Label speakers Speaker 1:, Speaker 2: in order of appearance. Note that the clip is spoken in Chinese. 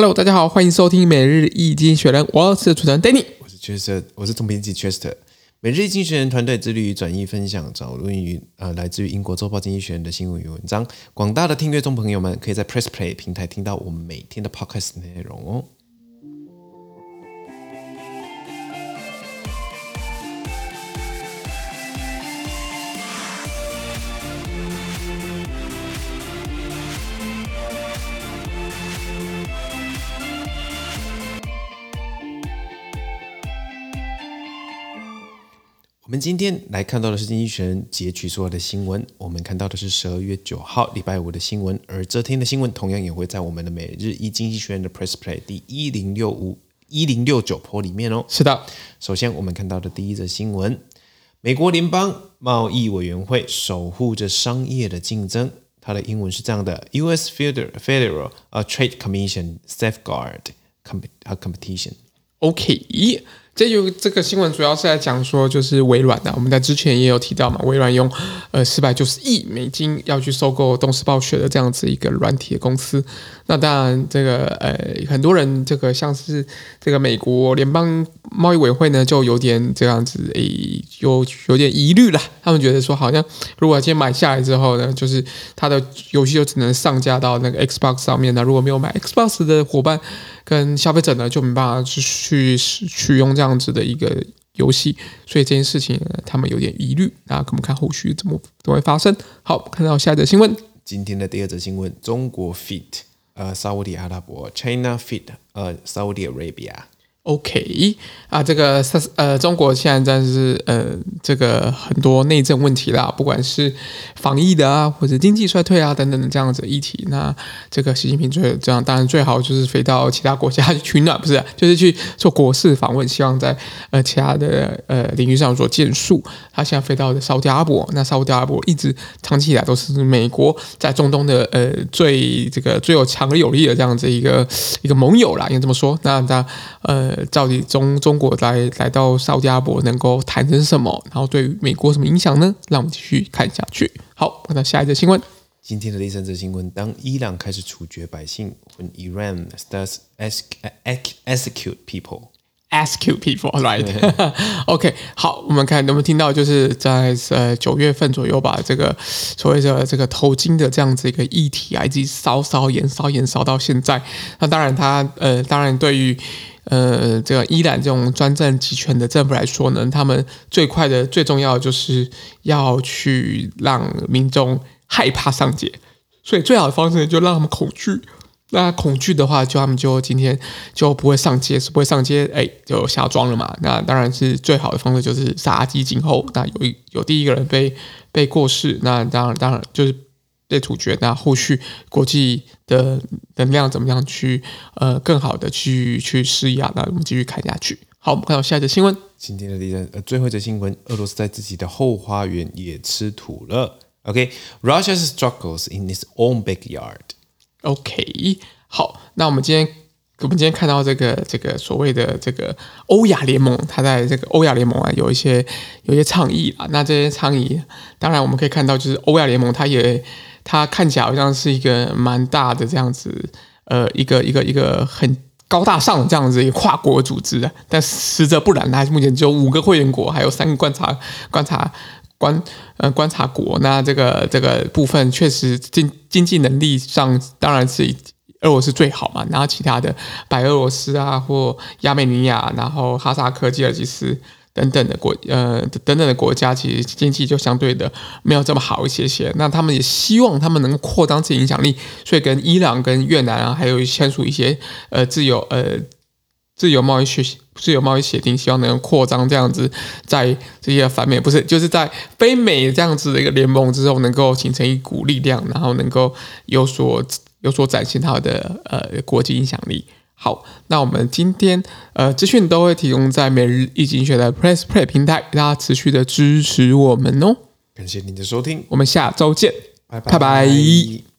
Speaker 1: Hello，大家好，欢迎收听每日一经济学人，我是主持人 Danny，
Speaker 2: 我是 Chester，我是总编辑 Chester。每日一经济学人团队致力于转译分享，找录于呃来自于英国周报经济学人的新闻与文章。广大的听阅众朋友们，可以在 Press Play 平台听到我们每天的 Podcast 内容哦。我们今天来看到的是经济学人截取所有的新闻。我们看到的是十二月九号礼拜五的新闻，而这天的新闻同样也会在我们的每日一经济学人的 Press Play 第一零六五一零六九波里面哦。
Speaker 1: 是的，
Speaker 2: 首先我们看到的第一则新闻：美国联邦贸易委员会守护着商业的竞争。它的英文是这样的：U.S. Federal Federal Trade Commission safeguard competition。
Speaker 1: OK。这就这个新闻主要是在讲说，就是微软的。我们在之前也有提到嘛，微软用呃四百九十亿美金要去收购东视暴雪的这样子一个软体的公司。那当然，这个呃很多人这个像是这个美国联邦贸易委员会呢，就有点这样子诶，有有点疑虑了。他们觉得说，好像如果今天买下来之后呢，就是它的游戏就只能上架到那个 Xbox 上面。那如果没有买 Xbox 的伙伴跟消费者呢，就没办法去去去用这样子的一个游戏。所以这件事情他们有点疑虑。那我们看后续怎么怎么会发生。好，看到下一则新闻。
Speaker 2: 今天的第二则新闻：中国 feat. 呃，沙乌地阿拉伯，China feat. 呃，Saudi Arabia。
Speaker 1: OK 啊，这个呃，中国现在真是呃，这个很多内政问题啦，不管是防疫的啊，或者经济衰退啊等等的这样子议题，那这个习近平最这样，当然最好就是飞到其他国家去取暖，不是、就是去做国事访问，希望在呃其他的呃领域上做建树。他现在飞到的沙乌地阿拉伯，那沙乌地阿拉伯一直长期以来都是美国在中东的呃最这个最有强而有力的这样子一个一个盟友啦，应该这么说。那他呃。呃，到底中中国来来到沙乌地阿拉伯能够谈成什么？然后对于美国什么影响呢？让我们继续看下去。好，看到下一则新闻。
Speaker 2: 今天的第三则新闻：当伊朗开始处决百姓，When Iran starts execute people。
Speaker 1: Execute people, right? OK，好，我们看能不能听到，就是在呃九月份左右吧，这个所谓的这个头巾的这样子一个议题啊，一直烧烧延烧延烧到现在。那当然他，他呃，当然对于呃这个伊朗这种专政集权的政府来说呢，他们最快的、最重要的就是要去让民众害怕上街，所以最好的方式就让他们恐惧。那恐惧的话，就他们就今天就不会上街，是不会上街，哎，就下庄了嘛。那当然是最好的方式，就是杀鸡儆猴。那有一有第一个人被被过世，那当然当然就是被处决。那后续国际的能量怎么样去呃更好的去去施压？那我们继续看下去。好，我们看到下一则新闻。
Speaker 2: 今天的第三呃最后一则新闻，俄罗斯在自己的后花园也吃土了。OK，Russia、okay? struggles in its own backyard。
Speaker 1: OK，好，那我们今天我们今天看到这个这个所谓的这个欧亚联盟，它在这个欧亚联盟啊有一些有一些倡议啊。那这些倡议，当然我们可以看到，就是欧亚联盟它也它看起来好像是一个蛮大的这样子，呃，一个一个一个很高大上的这样子一个跨国组织的。但实则不然，它目前只有五个会员国，还有三个观察观察。观呃观察国，那这个这个部分确实经经济能力上当然是俄罗斯最好嘛，然后其他的白俄罗斯啊或亚美尼亚，然后哈萨克、吉尔吉斯等等的国呃等等的国家，其实经济就相对的没有这么好一些些。那他们也希望他们能够扩张自己影响力，所以跟伊朗、跟越南啊，还有签署一些呃自由呃。自由贸易协自由贸易协定，希望能够扩张这样子，在这些反美不是，就是在非美这样子的一个联盟之后，能够形成一股力量，然后能够有所有所展现它的呃国际影响力。好，那我们今天呃资讯都会提供在每日易经济学的 Press Play 平台，大家持续的支持我们哦。
Speaker 2: 感谢您的收听，
Speaker 1: 我们下周见，拜拜。拜拜。